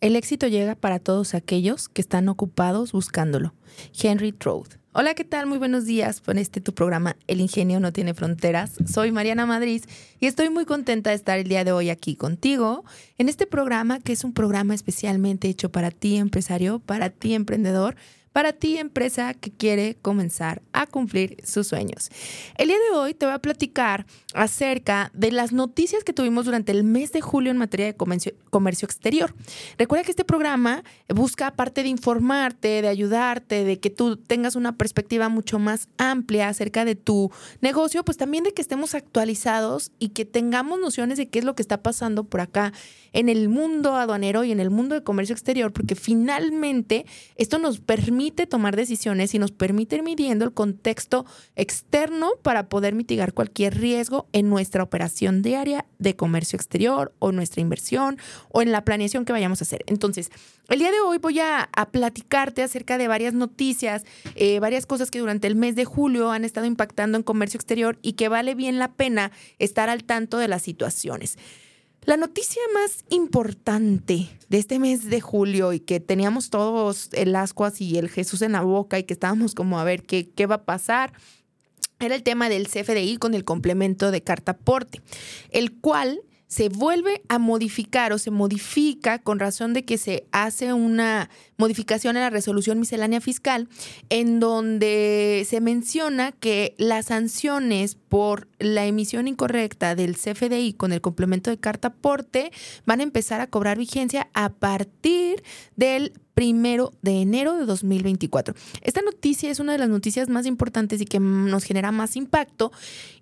El éxito llega para todos aquellos que están ocupados buscándolo. Henry Trout. Hola, ¿qué tal? Muy buenos días con este tu programa El Ingenio no tiene fronteras. Soy Mariana Madrid y estoy muy contenta de estar el día de hoy aquí contigo en este programa que es un programa especialmente hecho para ti empresario, para ti emprendedor para ti, empresa que quiere comenzar a cumplir sus sueños. El día de hoy te voy a platicar acerca de las noticias que tuvimos durante el mes de julio en materia de comercio, exterior. Recuerda que este programa busca, aparte de informarte, de ayudarte, de que tú tengas una perspectiva mucho más amplia acerca de tu negocio, pues también de que estemos actualizados y que tengamos nociones de qué es lo que está pasando por acá en el mundo aduanero y en el mundo de comercio exterior, porque finalmente esto nos permite tomar decisiones y nos permite ir midiendo el contexto externo para poder mitigar cualquier riesgo en nuestra operación diaria de comercio exterior o nuestra inversión o en la planeación que vayamos a hacer. Entonces, el día de hoy voy a, platicarte acerca de varias noticias, eh, varias cosas que durante el mes de julio han estado impactando en comercio exterior y que vale bien la pena estar al tanto de las situaciones. La noticia más importante de este mes de julio y que teníamos todos el ascuas y el Jesús en la boca y que estábamos como a ver qué, qué va a pasar, era el tema del CFDI con el complemento de carta aporte, el cual se vuelve a modificar o se modifica con razón de que se hace una modificación en la resolución miscelánea fiscal en donde se menciona que las sanciones por la emisión incorrecta del CFDI con el complemento de carta aporte van a empezar a cobrar vigencia a partir del primero de enero de 2024. Esta noticia es una de las noticias más importantes y que nos genera más impacto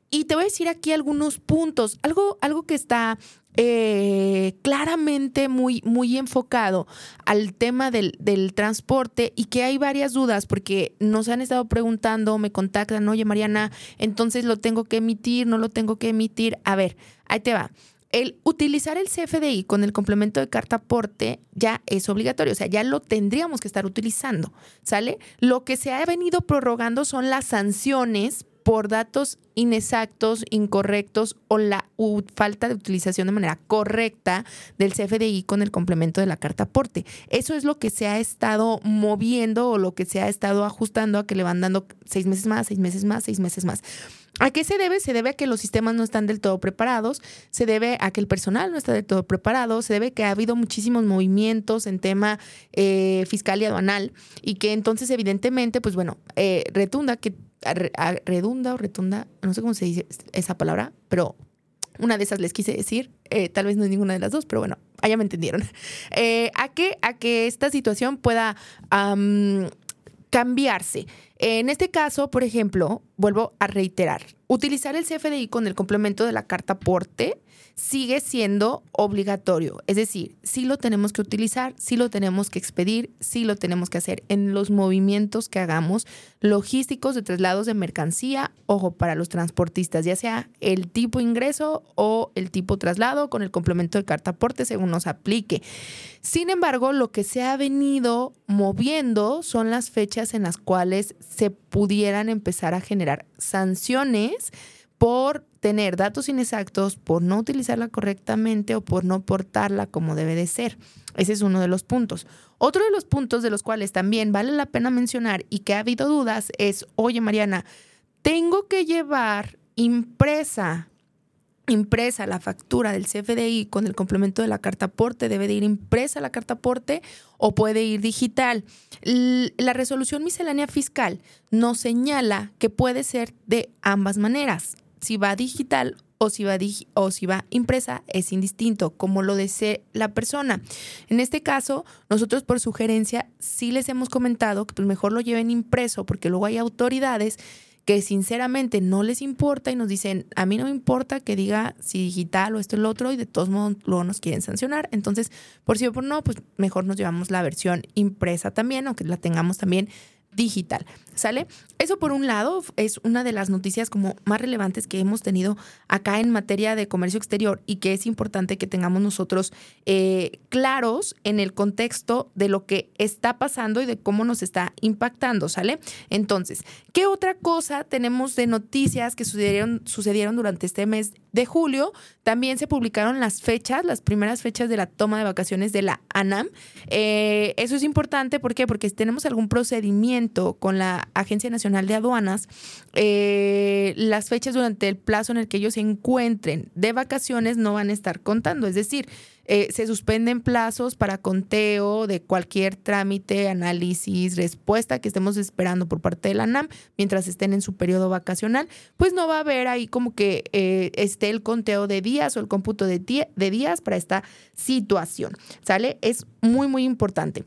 y te voy a decir aquí algunos puntos, algo, algo que está eh, claramente muy, muy enfocado al tema del, del, transporte y que hay varias dudas porque nos han estado preguntando, me contactan, oye Mariana, entonces lo tengo que emitir, no lo tengo que emitir. A ver, ahí te va. El utilizar el CFDI con el complemento de carta aporte ya es obligatorio, o sea, ya lo tendríamos que estar utilizando, ¿sale? Lo que se ha venido prorrogando son las sanciones por datos inexactos, incorrectos o la falta de utilización de manera correcta del CFDI con el complemento de la carta aporte. Eso es lo que se ha estado moviendo o lo que se ha estado ajustando a que le van dando seis meses más, seis meses más, seis meses más. ¿A qué se debe? Se debe a que los sistemas no están del todo preparados, se debe a que el personal no está del todo preparado, se debe a que ha habido muchísimos movimientos en tema eh, fiscal y aduanal y que entonces evidentemente, pues bueno, eh, retunda que redunda o retunda, no sé cómo se dice esa palabra, pero una de esas les quise decir, eh, tal vez no es ninguna de las dos, pero bueno, allá me entendieron. Eh, a, que, a que esta situación pueda cambiarse. En este caso, por ejemplo, vuelvo a reiterar, utilizar el CFDI con el complemento de la carta aporte sigue siendo obligatorio. Es decir, sí lo tenemos que utilizar, sí lo tenemos que expedir, sí lo tenemos que hacer en los movimientos que hagamos logísticos de traslados de mercancía, ojo, para los transportistas, ya sea el tipo ingreso o el tipo traslado con el complemento de carta aporte según nos aplique. Sin embargo, lo que se ha venido moviendo son las fechas en las cuales se pudieran empezar a generar sanciones por tener datos inexactos, por no utilizarla correctamente o por no portarla como debe de ser. Ese es uno de los puntos. Otro de los puntos de los cuales también vale la pena mencionar y que ha habido dudas es, oye Mariana, tengo que llevar impresa impresa la factura del CFDI con el complemento de la carta aporte, debe de ir impresa la carta aporte o puede ir digital. La resolución miscelánea fiscal nos señala que puede ser de ambas maneras si va digital o si va, o si va impresa es indistinto, como lo desee la persona. En este caso, nosotros por sugerencia sí les hemos comentado que mejor lo lleven impreso porque luego hay autoridades que sinceramente no les importa y nos dicen, a mí no me importa que diga si digital o esto o lo otro y de todos modos luego nos quieren sancionar. Entonces, por si o por no, pues mejor nos llevamos la versión impresa también, aunque la tengamos también digital. ¿Sale? Eso por un lado es una de las noticias como más relevantes que hemos tenido acá en materia de comercio exterior y que es importante que tengamos nosotros eh, claros en el contexto de lo que está pasando y de cómo nos está impactando, ¿sale? Entonces, ¿qué otra cosa tenemos de noticias que sucedieron, sucedieron durante este mes de julio? También se publicaron las fechas, las primeras fechas de la toma de vacaciones de la ANAM. Eh, eso es importante, ¿por qué? Porque si tenemos algún procedimiento con la Agencia Nacional de Aduanas, eh, las fechas durante el plazo en el que ellos se encuentren de vacaciones no van a estar contando. Es decir, eh, se suspenden plazos para conteo de cualquier trámite, análisis, respuesta que estemos esperando por parte de la NAM mientras estén en su periodo vacacional, pues no va a haber ahí como que eh, esté el conteo de días o el cómputo de, días para esta situación. ¿Sale? Es muy, muy importante.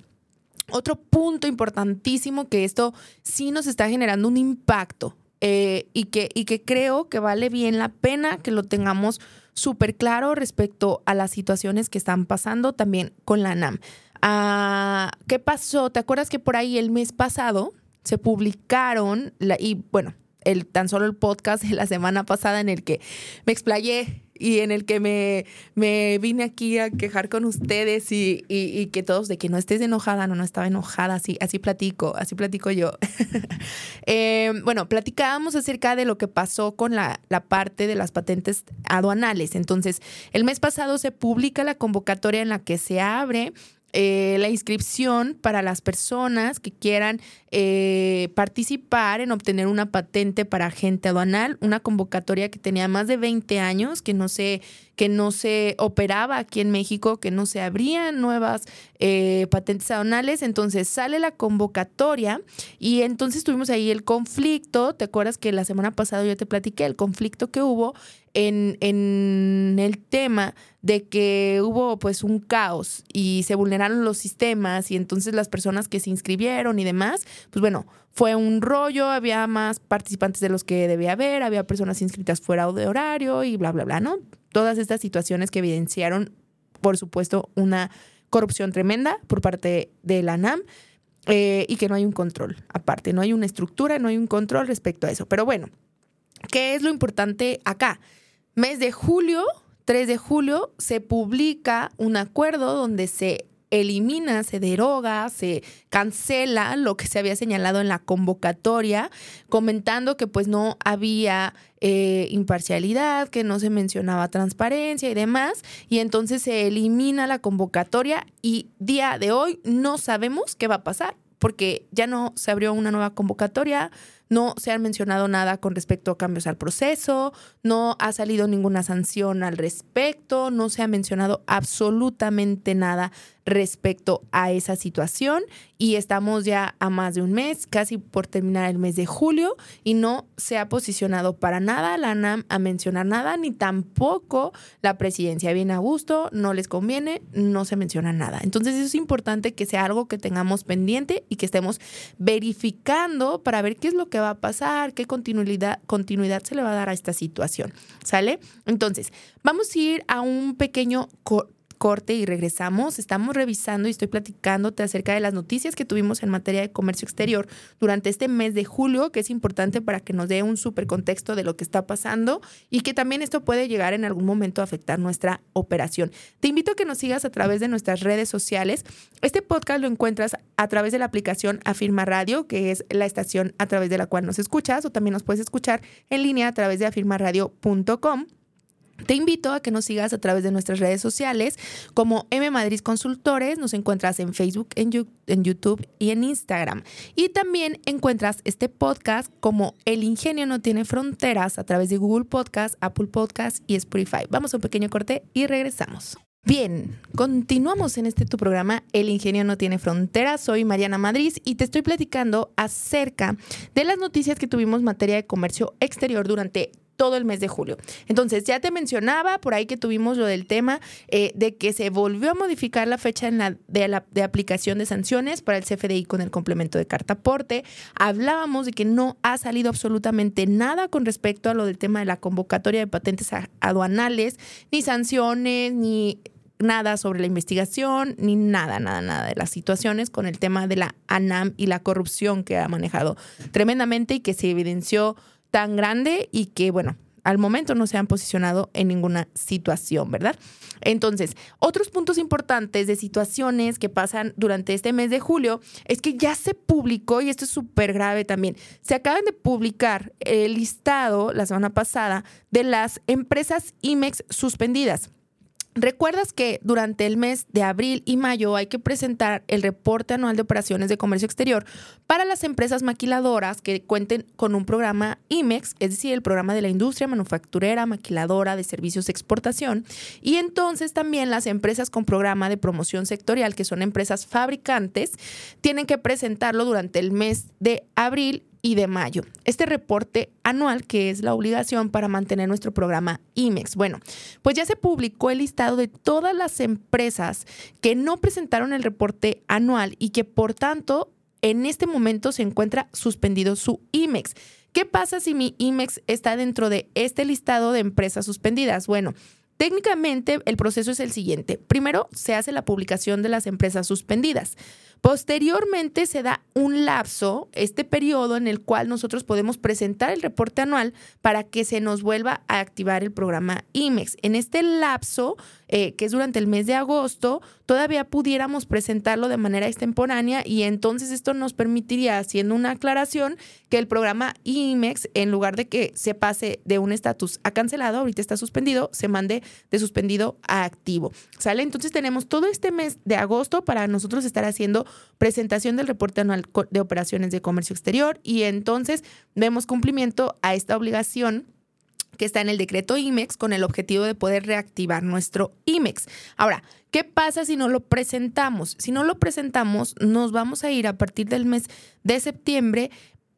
Otro punto importantísimo que esto sí nos está generando un impacto eh, y, que, y que creo que vale bien la pena que lo tengamos súper claro respecto a las situaciones que están pasando también con la NAM. Ah, ¿Qué pasó? ¿Te acuerdas que por ahí el mes pasado se publicaron, la, y bueno, el, tan solo el podcast de la semana pasada en el que me explayé y en el que me, me vine aquí a quejar con ustedes y, y, que todos de que no estés enojada, no, no estaba enojada, así, así platico, así platico yo. eh, bueno, platicábamos acerca de lo que pasó con la, la parte de las patentes aduanales. Entonces, el mes pasado se publica la convocatoria en la que se abre eh, la inscripción para las personas que quieran eh, participar en obtener una patente para agente aduanal, una convocatoria que tenía más de 20 años, que no se, que no se operaba aquí en México, que no se abrían nuevas eh, patentes aduanales. Entonces sale la convocatoria y entonces tuvimos ahí el conflicto. ¿Te acuerdas que la semana pasada yo te platiqué el conflicto que hubo en, en el tema de que hubo pues un caos y se vulneraron los sistemas y entonces las personas que se inscribieron y demás, pues bueno, fue un rollo, había más participantes de los que debía haber, había personas inscritas fuera de horario y bla, bla, bla, ¿no? Todas estas situaciones que evidenciaron, por supuesto, una corrupción tremenda por parte de la NAM. Eh, y que no hay un control aparte, no hay una estructura, no hay un control respecto a eso. Pero bueno, ¿qué es lo importante acá? Mes de julio, 3 de julio, se publica un acuerdo donde se elimina, se deroga, se cancela lo que se había señalado en la convocatoria, comentando que pues no había eh, imparcialidad, que no se mencionaba transparencia y demás, y entonces se elimina la convocatoria y día de hoy no sabemos qué va a pasar, porque ya no se abrió una nueva convocatoria, no se ha mencionado nada con respecto a cambios al proceso, no ha salido ninguna sanción al respecto, no se ha mencionado absolutamente nada respecto a esa situación y estamos ya a más de un mes, casi por terminar el mes de julio y no se ha posicionado para nada la NAM a mencionar nada, ni tampoco la presidencia. Bien a gusto, no les conviene, no se menciona nada. Entonces es importante que sea algo que tengamos pendiente y que estemos verificando para ver qué es lo que va a pasar, qué continuidad, continuidad se le va a dar a esta situación. ¿Sale? Entonces, vamos a ir a un pequeño corte y regresamos. Estamos revisando y estoy platicándote acerca de las noticias que tuvimos en materia de comercio exterior durante este mes de julio, que es importante para que nos dé un súper contexto de lo que está pasando y que también esto puede llegar en algún momento a afectar nuestra operación. Te invito a que nos sigas a través de nuestras redes sociales. Este podcast lo encuentras a través de la aplicación Afirma Radio, que es la estación a través de la cual nos escuchas, o también nos puedes escuchar en línea a través de afirmaradio.com. Te invito a que nos sigas a través de nuestras redes sociales como M Madrid Consultores. Nos encuentras en Facebook, en, YouTube y en Instagram. Y también encuentras este podcast como El Ingenio no tiene fronteras a través de Google Podcast, Apple Podcast y Spotify. Vamos a un pequeño corte y regresamos. Bien, continuamos en este tu programa El Ingenio no tiene fronteras. Soy Mariana Madrid y te estoy platicando acerca de las noticias que tuvimos en materia de comercio exterior durante todo el mes de julio. Entonces, ya te mencionaba por ahí que tuvimos lo del tema eh, de que se volvió a modificar la fecha de, la, de aplicación de sanciones para el CFDI con el complemento de carta aporte. Hablábamos de que no ha salido absolutamente nada con respecto a lo del tema de la convocatoria de patentes aduanales, ni sanciones, ni nada sobre la investigación, ni nada, nada, nada de las situaciones con el tema de la ANAM y la corrupción que ha manejado tremendamente y que se evidenció tan grande y que, bueno, al momento no se han posicionado en ninguna situación, ¿verdad? Entonces, otros puntos importantes de situaciones que pasan durante este mes de julio es que ya se publicó, y esto es súper grave también, se acaban de publicar el listado la semana pasada de las empresas IMEX suspendidas. ¿Recuerdas que durante el mes de abril y mayo hay que presentar el reporte anual de operaciones de comercio exterior para las empresas maquiladoras que cuenten con un programa IMEX, es decir, el programa de la industria manufacturera, maquiladora de servicios de exportación? Y entonces también las empresas con programa de promoción sectorial, que son empresas fabricantes, tienen que presentarlo durante el mes de abril y de mayo. Este reporte anual que es la obligación para mantener nuestro programa IMEX. Bueno, pues ya se publicó el listado de todas las empresas que no presentaron el reporte anual y que por tanto en este momento se encuentra suspendido su IMEX. ¿Qué pasa si mi IMEX está dentro de este listado de empresas suspendidas? Bueno, técnicamente el proceso es el siguiente. Primero se hace la publicación de las empresas suspendidas. Posteriormente se da un lapso, este periodo en el cual nosotros podemos presentar el reporte anual para que se nos vuelva a activar el programa IMEX. En este lapso, eh, que es durante el mes de agosto, todavía pudiéramos presentarlo de manera extemporánea y entonces esto nos permitiría, haciendo una aclaración, que el programa IMEX, en lugar de que se pase de un estatus a cancelado, ahorita está suspendido, se mande de suspendido a activo. ¿Sale? Entonces tenemos todo este mes de agosto para nosotros estar haciendo presentación del reporte anual de operaciones de comercio exterior y entonces vemos cumplimiento a esta obligación que está en el decreto IMEX con el objetivo de poder reactivar nuestro IMEX. Ahora, ¿qué pasa si no lo presentamos? Si no lo presentamos, nos vamos a ir a partir del mes de septiembre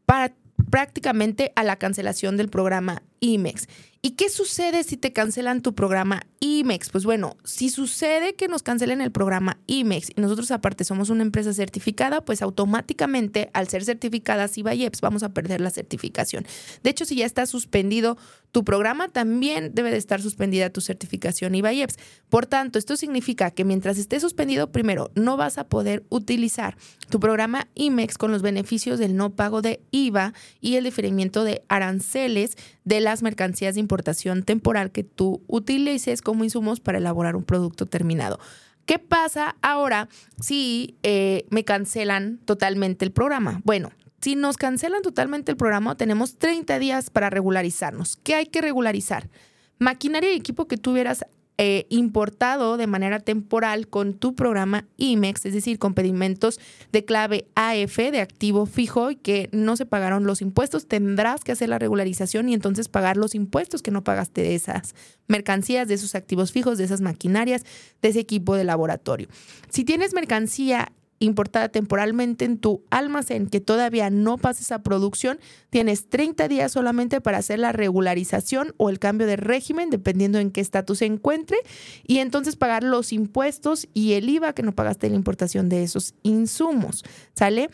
para prácticamente a la cancelación del programa IMEX. ¿Y qué sucede si te cancelan tu programa IMEX? Pues bueno, si sucede que nos cancelen el programa IMEX y nosotros aparte somos una empresa certificada, pues automáticamente al ser certificadas IVA y EPS vamos a perder la certificación. De hecho, si ya está suspendido tu programa, también debe de estar suspendida tu certificación IVA y EPS. Por tanto, esto significa que mientras esté suspendido, primero, no vas a poder utilizar tu programa IMEX con los beneficios del no pago de IVA y el diferimiento de aranceles de las mercancías de importación temporal que tú utilices como insumos para elaborar un producto terminado. ¿Qué pasa ahora si eh, me cancelan totalmente el programa? Bueno, si nos cancelan totalmente el programa, tenemos 30 días para regularizarnos. ¿Qué hay que regularizar? Maquinaria y equipo que tuvieras eh, importado de manera temporal con tu programa IMEX, es decir, con pedimentos de clave AF de activo fijo y que no se pagaron los impuestos, tendrás que hacer la regularización y entonces pagar los impuestos que no pagaste de esas mercancías, de esos activos fijos, de esas maquinarias, de ese equipo de laboratorio. Si tienes mercancía importada temporalmente en tu almacén que todavía no pases a producción, tienes 30 días solamente para hacer la regularización o el cambio de régimen, dependiendo en qué estatus se encuentre, y entonces pagar los impuestos y el IVA que no pagaste en la importación de esos insumos. ¿Sale?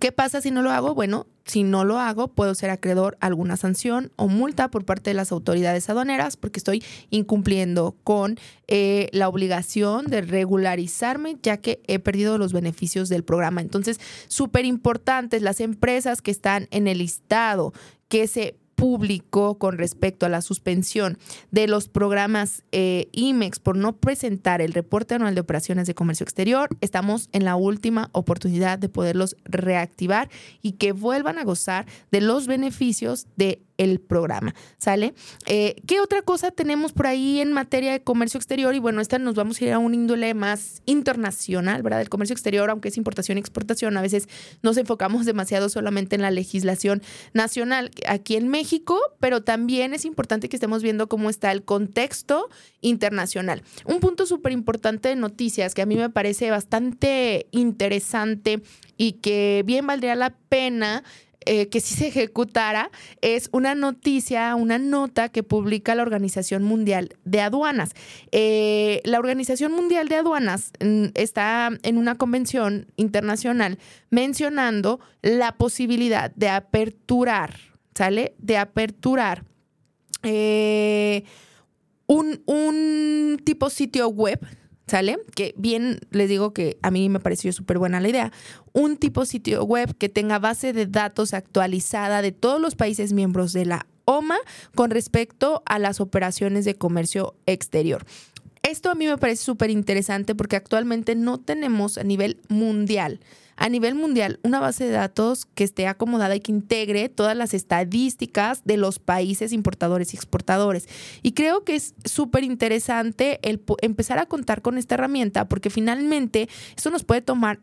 ¿Qué pasa si no lo hago? Bueno, si no lo hago, puedo ser acreedor a alguna sanción o multa por parte de las autoridades aduaneras porque estoy incumpliendo con eh, la obligación de regularizarme ya que he perdido los beneficios del programa. Entonces, súper importantes las empresas que están en el listado que se público con respecto a la suspensión de los programas eh, IMEX por no presentar el reporte anual de operaciones de comercio exterior, estamos en la última oportunidad de poderlos reactivar y que vuelvan a gozar de los beneficios de el programa, ¿sale? Eh, ¿Qué otra cosa tenemos por ahí en materia de comercio exterior? Y bueno, esta nos vamos a ir a un índole más internacional, ¿verdad? El comercio exterior, aunque es importación y exportación, a veces nos enfocamos demasiado solamente en la legislación nacional aquí en México, pero también es importante que estemos viendo cómo está el contexto internacional. Un punto súper importante de noticias que a mí me parece bastante interesante y que bien valdría la pena eh, que sí se ejecutara es una noticia, una nota que publica la Organización Mundial de Aduanas. Eh, la Organización Mundial de Aduanas mm, está en una convención internacional mencionando la posibilidad de aperturar, ¿sale? De aperturar. Eh, un, un tipo sitio web ¿Sale? Que bien les digo que a mí me pareció súper buena la idea. Un tipo sitio web que tenga base de datos actualizada de todos los países miembros de la OMA con respecto a las operaciones de comercio exterior. Esto a mí me parece súper interesante porque actualmente no tenemos a nivel mundial a nivel mundial una base de datos que esté acomodada y que integre todas las estadísticas de los países importadores y exportadores. Y creo que es súper interesante el empezar a contar con esta herramienta porque finalmente eso nos puede tomar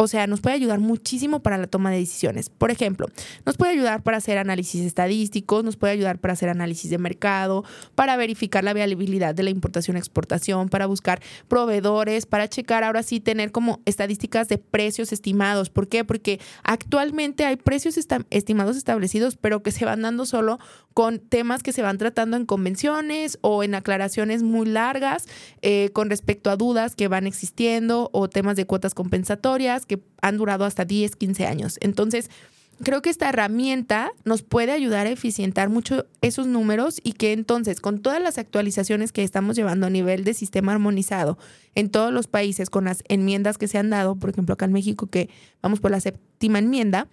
o sea, nos puede ayudar muchísimo para la toma de decisiones. Por ejemplo, nos puede ayudar para hacer análisis estadísticos, nos puede ayudar para hacer análisis de mercado, para verificar la viabilidad de la importación-exportación, para buscar proveedores, para checar ahora sí tener como estadísticas de precios estimados. ¿Por qué? Porque actualmente hay precios estimados establecidos, pero que se van dando solo con temas que se van tratando en convenciones o en aclaraciones muy largas eh, con respecto a dudas que van existiendo o temas de cuotas compensatorias que han durado hasta 10, 15 años. Entonces, creo que esta herramienta nos puede ayudar a eficientar mucho esos números y que entonces con todas las actualizaciones que estamos llevando a nivel de sistema armonizado en todos los países con las enmiendas que se han dado, por ejemplo acá en México que vamos por la séptima enmienda,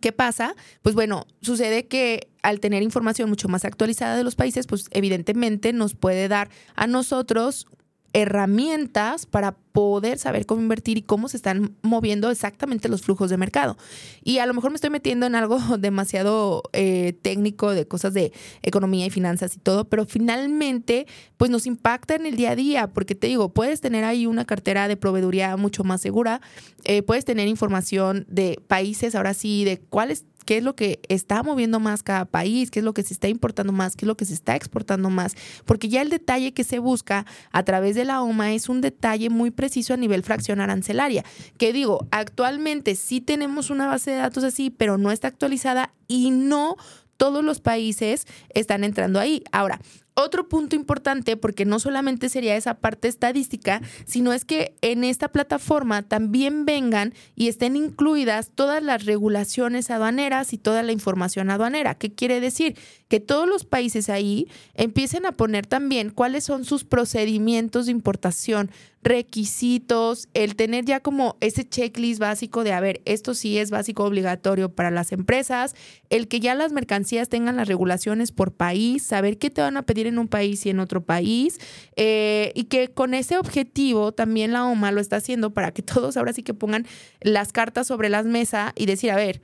¿Qué pasa? Pues bueno, sucede que al tener información mucho más actualizada de los países, pues evidentemente nos puede dar a nosotros herramientas para poder saber cómo invertir y cómo se están moviendo exactamente los flujos de mercado. Y a lo mejor me estoy metiendo en algo demasiado eh, técnico de cosas de economía y finanzas y todo, pero finalmente pues nos impacta en el día a día, porque te digo, puedes tener ahí una cartera de proveeduría mucho más segura, eh, puedes tener información de países, ahora sí, de cuáles qué es lo que está moviendo más cada país, qué es lo que se está importando más, qué es lo que se está exportando más, porque ya el detalle que se busca a través de la OMA es un detalle muy preciso a nivel fracción arancelaria, que digo, actualmente sí tenemos una base de datos así, pero no está actualizada y no todos los países están entrando ahí. Ahora, otro punto importante, porque no solamente sería esa parte estadística, sino es que en esta plataforma también vengan y estén incluidas todas las regulaciones aduaneras y toda la información aduanera. ¿Qué quiere decir? Que todos los países ahí empiecen a poner también cuáles son sus procedimientos de importación, requisitos, el tener ya como ese checklist básico de, a ver, esto sí es básico obligatorio para las empresas, el que ya las mercancías tengan las regulaciones por país, saber qué te van a pedir en un país y en otro país, eh, y que con ese objetivo también la OMA lo está haciendo para que todos ahora sí que pongan las cartas sobre las mesas y decir, a ver,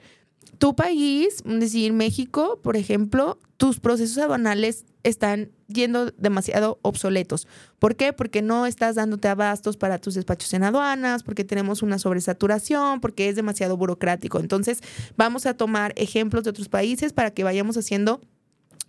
tu país, decir, México, por ejemplo, tus procesos aduanales están yendo demasiado obsoletos. ¿Por qué? Porque no estás dándote abastos para tus despachos en aduanas, porque tenemos una sobresaturación, porque es demasiado burocrático. Entonces, vamos a tomar ejemplos de otros países para que vayamos haciendo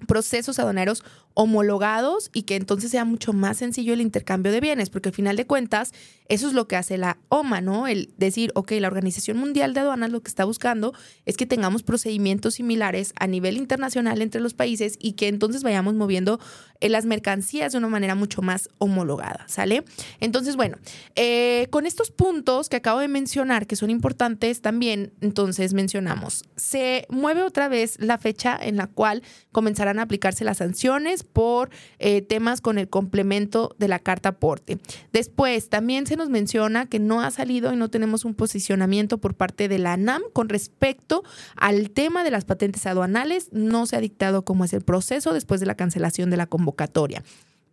procesos aduaneros homologados y que entonces sea mucho más sencillo el intercambio de bienes, porque al final de cuentas eso es lo que hace la OMA, ¿no? El decir, ok, la Organización Mundial de Aduanas lo que está buscando es que tengamos procedimientos similares a nivel internacional entre los países y que entonces vayamos moviendo eh, las mercancías de una manera mucho más homologada, ¿sale? Entonces, bueno, eh, con estos puntos que acabo de mencionar, que son importantes también, entonces mencionamos, se mueve otra vez la fecha en la cual comenzarán a aplicarse las sanciones por eh, temas con el complemento de la carta aporte. Después, también se nos menciona que no ha salido y no tenemos un posicionamiento por parte de la ANAM con respecto al tema de las patentes aduanales. No se ha dictado cómo es el proceso después de la cancelación de la convocatoria.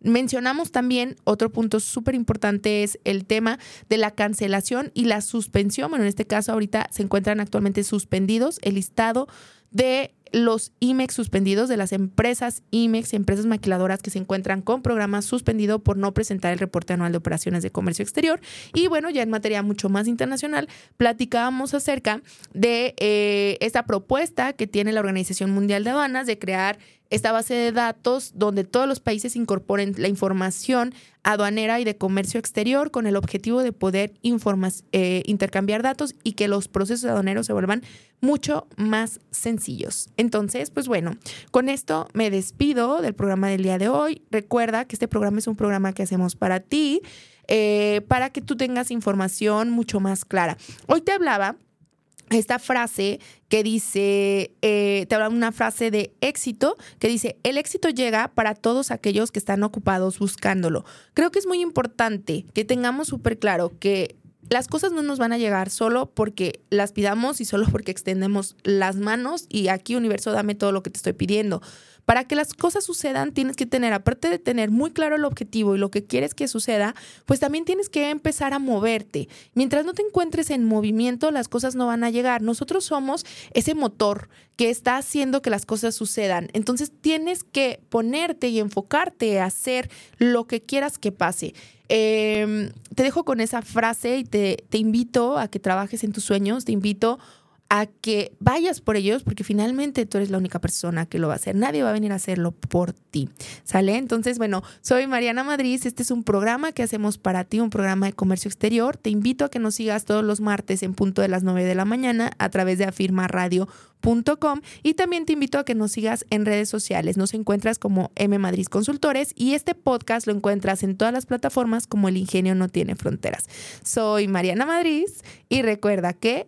Mencionamos también otro punto súper importante es el tema de la cancelación y la suspensión. Bueno, en este caso ahorita se encuentran actualmente suspendidos el listado de los IMEX suspendidos de las empresas IMEX, empresas maquiladoras que se encuentran con programas suspendido por no presentar el reporte anual de operaciones de comercio exterior. Y bueno, ya en materia mucho más internacional, platicábamos acerca de eh, esta propuesta que tiene la Organización Mundial de Aduanas de crear esta base de datos donde todos los países incorporen la información aduanera y de comercio exterior con el objetivo de poder eh, intercambiar datos y que los procesos aduaneros se vuelvan mucho más sencillos. Entonces, pues bueno, con esto me despido del programa del día de hoy. Recuerda que este programa es un programa que hacemos para ti, eh, para que tú tengas información mucho más clara. Hoy te hablaba esta frase que dice, eh, te habla una frase de éxito que dice, el éxito llega para todos aquellos que están ocupados buscándolo. Creo que es muy importante que tengamos súper claro que las cosas no nos van a llegar solo porque las pidamos y solo porque extendemos las manos y aquí universo dame todo lo que te estoy pidiendo. Para que las cosas sucedan, tienes que tener, aparte de tener muy claro el objetivo y lo que quieres que suceda, pues también tienes que empezar a moverte. Mientras no te encuentres en movimiento, las cosas no van a llegar. Nosotros somos ese motor que está haciendo que las cosas sucedan. Entonces tienes que ponerte y enfocarte a hacer lo que quieras que pase. Em, te dejo con esa frase y te, te invito a que trabajes en tus sueños, te invito a que vayas por ellos, porque finalmente tú eres la única persona que lo va a hacer. Nadie va a venir a hacerlo por ti. ¿Sale? Entonces, bueno, soy Mariana Madrid. Este es un programa que hacemos para ti, un programa de comercio exterior. Te invito a que nos sigas todos los martes en punto de las 9 de la mañana a través de Afirma Radio y también te invito a que nos sigas en redes sociales. Nos encuentras como M Madrid Consultores y este podcast lo encuentras en todas las plataformas como El Ingenio no tiene fronteras. Soy Mariana Madrid y recuerda que